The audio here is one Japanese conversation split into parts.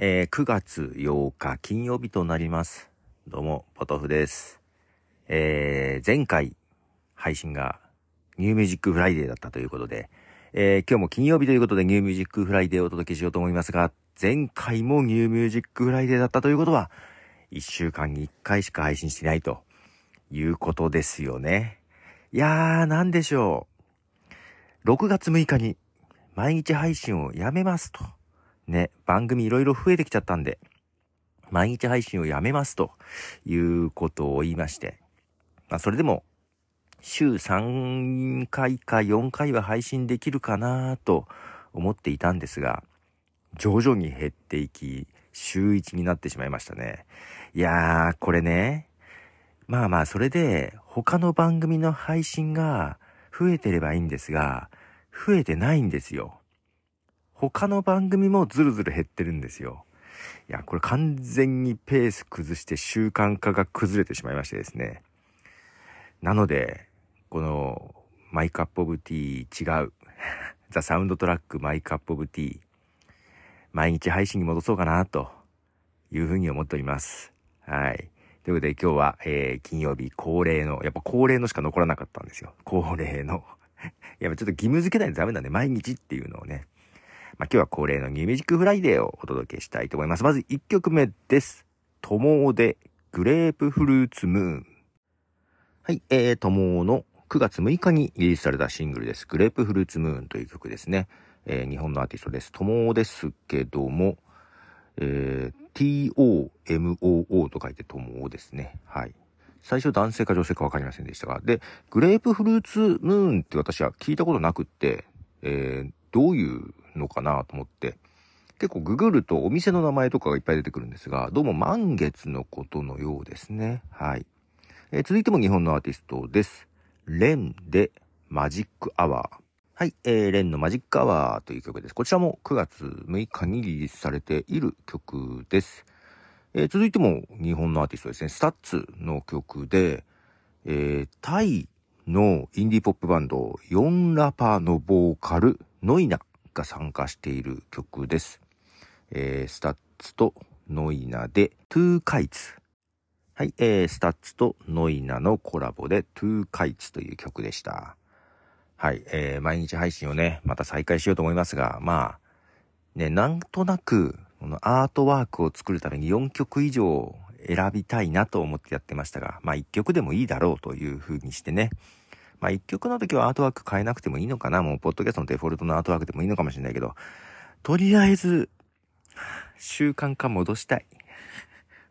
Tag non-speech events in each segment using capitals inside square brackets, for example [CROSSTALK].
えー、9月8日金曜日となります。どうも、ポトフです。えー、前回配信が New Music Friday だったということで、えー、今日も金曜日ということで New Music Friday をお届けしようと思いますが、前回も New Music Friday だったということは、1週間に1回しか配信してないということですよね。いやー、なんでしょう。6月6日に毎日配信をやめますと。ね、番組いろいろ増えてきちゃったんで、毎日配信をやめますということを言いまして、まあそれでも週3回か4回は配信できるかなと思っていたんですが、徐々に減っていき、週1になってしまいましたね。いやー、これね、まあまあ、それで他の番組の配信が増えてればいいんですが、増えてないんですよ。他の番組もずるずる減ってるんですよ。いや、これ完全にペース崩して習慣化が崩れてしまいましてですね。なので、この My Cup of Tea 違う。[LAUGHS] The Soundtrack My Cup of Tea。毎日配信に戻そうかな、というふうに思っております。はい。ということで今日は、えー、金曜日恒例の、やっぱ恒例のしか残らなかったんですよ。恒例の。[LAUGHS] やっぱちょっと義務付けないとダメなんで、毎日っていうのをね、まあ、今日は恒例の New Music Friday をお届けしたいと思います。まず1曲目です。ともで Grapefruit Moon。はい、えー、ともの9月6日にリリースされたシングルです。 Grapefruit Moon という曲ですね。えー、日本のアーティストです。ともですけども、えー、t-o-m-o-o と書いてともですね。はい。最初男性か女性かわかりませんでしたが。で、グレープフルーツムーンって私は聞いたことなくって、えー、どういうのかなと思って、結構ググるとお店の名前とかがいっぱい出てくるんですが、どうも満月のことのようですね。はい。えー、続いても日本のアーティストです。レンでマジックアワー。はい、えー、レンのマジックアワーという曲です。こちらも9月6日にリリースされている曲です。えー、続いても日本のアーティストですね。 STUTS の曲で、えー、タイのインディーポップバンド、 YONLAPA のボーカル、ノイナが参加している曲です。えー、 STUTS とノイナで、 Two Kites。はい、えー、 STUTS とノイナのコラボで、 Two Kites という曲でした。はい、えー、毎日配信をね、また再開しようと思いますが、まあ、ね、なんとなく、このアートワークを作るために4曲以上選びたいなと思ってやってましたが、まあ1曲でもいいだろうという風にしてね、まあ一曲の時はアートワーク変えなくてもいいのかなもうポッドキャストのデフォルトのアートワークでもいいのかもしれないけど、とりあえず、習慣化戻したい。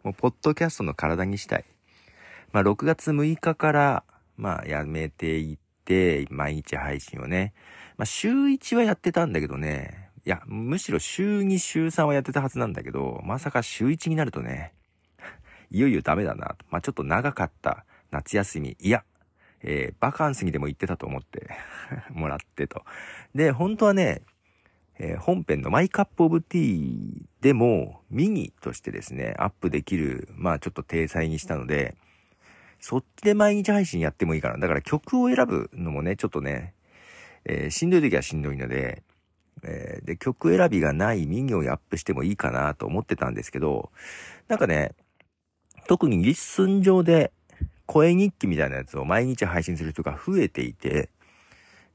もうポッドキャストの体にしたい。まあ6月6日から、まあやめていって、毎日配信をね。まあ週1はやってたんだけどね。いや、むしろ週2、週3はやってたはずなんだけど、まさか週1になるとね、いよいよダメだな。まあちょっと長かった夏休み。いや、えー、バカンスにでも行ってたと思って [LAUGHS] もらってと。で、本当はね、えー、本編のマイカップオブティーでもミニとしてですね、アップできる、まあちょっと体裁にしたので、そっちで毎日配信やってもいいかな。だから曲を選ぶのもね、ちょっとね、えー、しんどい時はしんどいので、えー、で、曲選びがないミニをアップしてもいいかなと思ってたんですけど、なんかね、特にリッスン上で声日記みたいなやつを毎日配信する人が増えていて、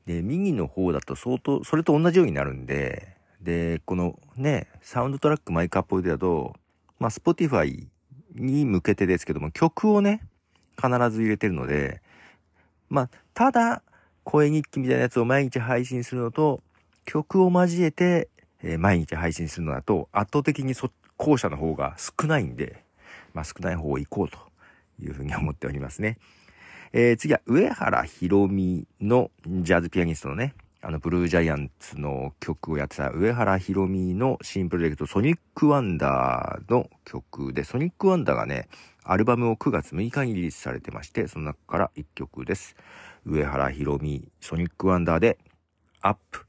で、右の方だと相当、それと同じようになるんで、で、このね、サウンドトラックマイクアップでだと、まあ、スポティファイに向けてですけども、曲をね、必ず入れてるので、まあ、ただ、声日記みたいなやつを毎日配信するのと、曲を交えて、えー、毎日配信するのだと、圧倒的にそ、後者の方が少ないんで、まあ、少ない方を行こうと。いうふうに思っておりますね。えー、次は上原ひろみのジャズピアニストのね、あの、ブルージャイアンツの曲をやってた上原ひろみの新プロジェクトソニックワンダーの曲で、ソニックワンダーがね、アルバムを9月6日にリリースされてまして、その中から1曲です。上原ひろみ、ソニックワンダーで、アップ。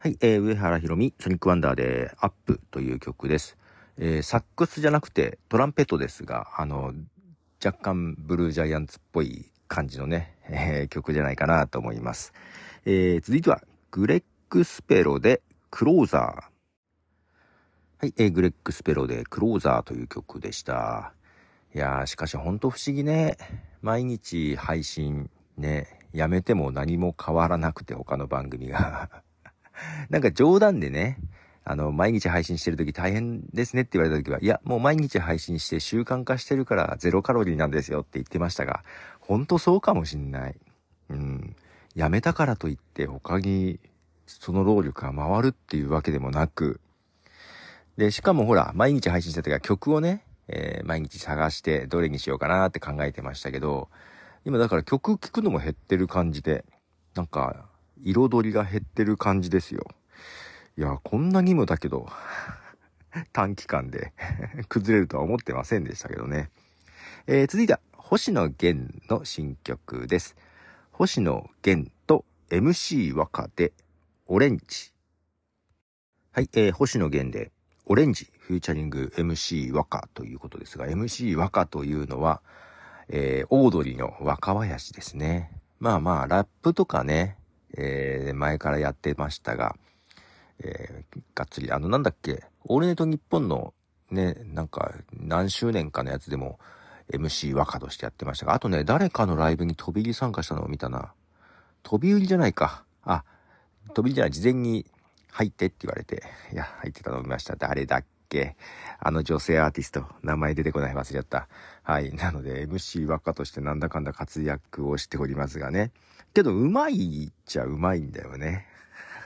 はい、えー、上原ひろみ、ソニックワンダーで、アップという曲です。えー、サックスじゃなくてトランペットですが、あの、若干ブルージャイアンツっぽい感じのね、えー、曲じゃないかなと思います。えー、続いては、グレッグ・スペロでクローザー。はい、えー、グレッグ・スペロでクローザーという曲でした。いやー、しかしほんと不思議ね。毎日配信ね、やめても何も変わらなくて他の番組が [LAUGHS] なんか冗談でね、あの、毎日配信してる時大変ですねって言われた時は、いや、もう毎日配信して習慣化してるからゼロカロリーなんですよって言ってましたが、ほんとそうかもしんない。うん。やめたからといって他にその労力が回るっていうわけでもなく、で、しかもほら、毎日配信してた時は曲をね、えー、毎日探してどれにしようかなって考えてましたけど、今だから曲聴くのも減ってる感じで、なんか、彩りが減ってる感じですよ。いや、こんなにもだけど、[LAUGHS] 短期間で [LAUGHS] 崩れるとは思ってませんでしたけどね。えー、続いては、星野源の新曲です。星野源と MC 和歌で、オレンジ。はい、えー、星野源で、オレンジ、フューチャリング MC 和歌ということですが、MC 和歌というのは、えー、オードリーの若林ですね。まあまあ、ラップとかね、えー、前からやってましたが、えー、がっつり、あの、なんだっけ、オールネット日本のね、なんか、何周年かのやつでも、MC 和歌としてやってましたが、あとね、誰かのライブに飛び入り参加したのを見たな。飛び売りじゃないか。あ、飛び入りじゃない、事前に入ってって言われて、いや、入ってたのを見ました。誰だっけあの女性アーティスト。名前出てこない忘れちゃった。はい。なので、MC 和歌としてなんだかんだ活躍をしておりますがね。けど、うまいっちゃうまいんだよね。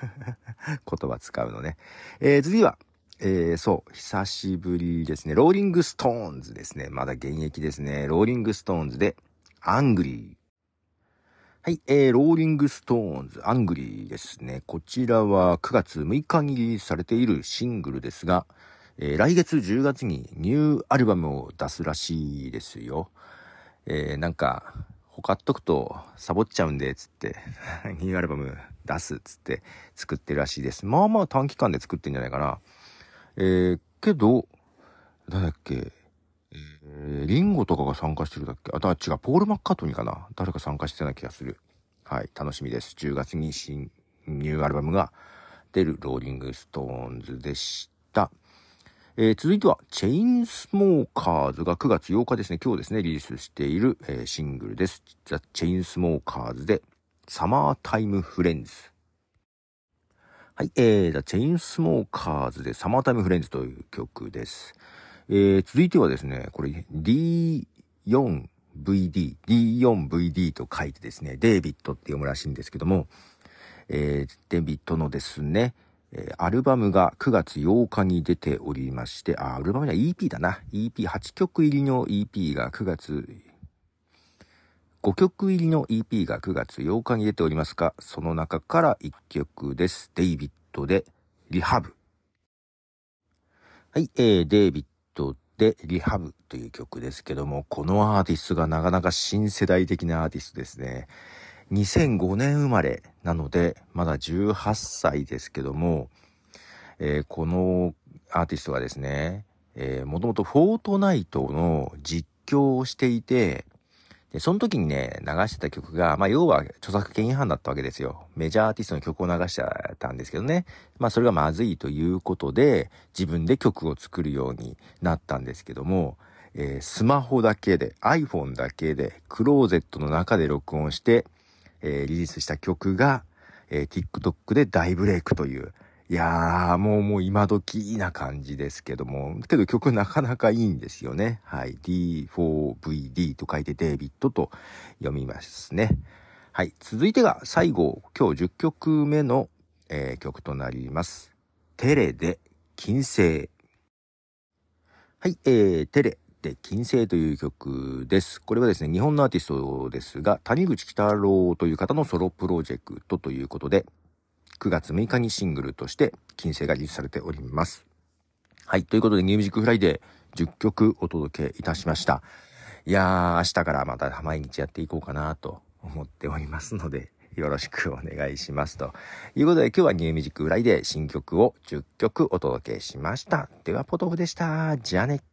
[LAUGHS] 言葉使うのね。えー、次は、えー、そう、久しぶりですね。ローリングストーンズですね。まだ現役ですね。ローリングストーンズで、 Angry。はい、えー、ローリングストーンズ、 Angry ですね。こちらは9月6日にリリースされているシングルですが、えー、来月10月にニューアルバムを出すらしいですよ。えー、なんか、ほかっとくとサボっちゃうんで、つって、[LAUGHS] ニューアルバム出すっ、つって作ってるらしいです。まあまあ短期間で作ってんじゃないかな。えー、けど、誰だっけ、えー、リンゴとかが参加してるだっけ？あ、だ違う、ポール・マッカートニーかな誰か参加してたような気がする。はい、楽しみです。10月に新、ニューアルバムが出るローリングストーンズでした。えー、続いては、 Chainsmokers が9月8日ですね、今日ですね、リリースしている、えー、シングルです。 The Chainsmokers で、サマータイムフレンズ。はい、えー、ザ・チェインスモーカーズでサマータイムフレンズという曲です。えー、続いてはですね、これ D4VD、D4VD と書いてですね、デイビットって読むらしいんですけども、えー、デイビットのですね、え、アルバムが9月8日に出ておりまして、あ、アルバムには EP だな。EP8 曲入りの EP が9月、5曲入りの EP が9月8日に出ておりますが、その中から1曲です。デイビットでリハブ。はい、えー、デイビットでリハブという曲ですけども、このアーティストがなかなか新世代的なアーティストですね。2005年生まれなので、まだ18歳ですけども、えー、このアーティストがですね、えー、もともとフォートナイトの実況をしていて、で、その時にね、流してた曲が、まあ、要は著作権違反だったわけですよ。メジャーアーティストの曲を流してたんですけどね。まあ、それがまずいということで、自分で曲を作るようになったんですけども、えー、スマホだけで、iPhone だけで、クローゼットの中で録音して、えー、リリースした曲が、えー、TikTok で大ブレイクという、いやー、もうもう今時な感じですけども、けど曲なかなかいいんですよね。はい。D4VD と書いてデイビッドと読みますね。はい。続いてが最後、今日10曲目の、えー、曲となります。テレで金星。はい。えー、テレで金星という曲です。これはですね、日本のアーティストですが、谷口北郎という方のソロプロジェクトということで、9月6日にシングルとして金星がリリースされております。はい。ということで、ニューミュージックフライデー10曲お届けいたしました。いやー、明日からまた毎日やっていこうかなと思っておりますので、よろしくお願いします。ということで、今日は New Music Friday 新曲を10曲お届けしました。では、ポトフでした。じゃあね。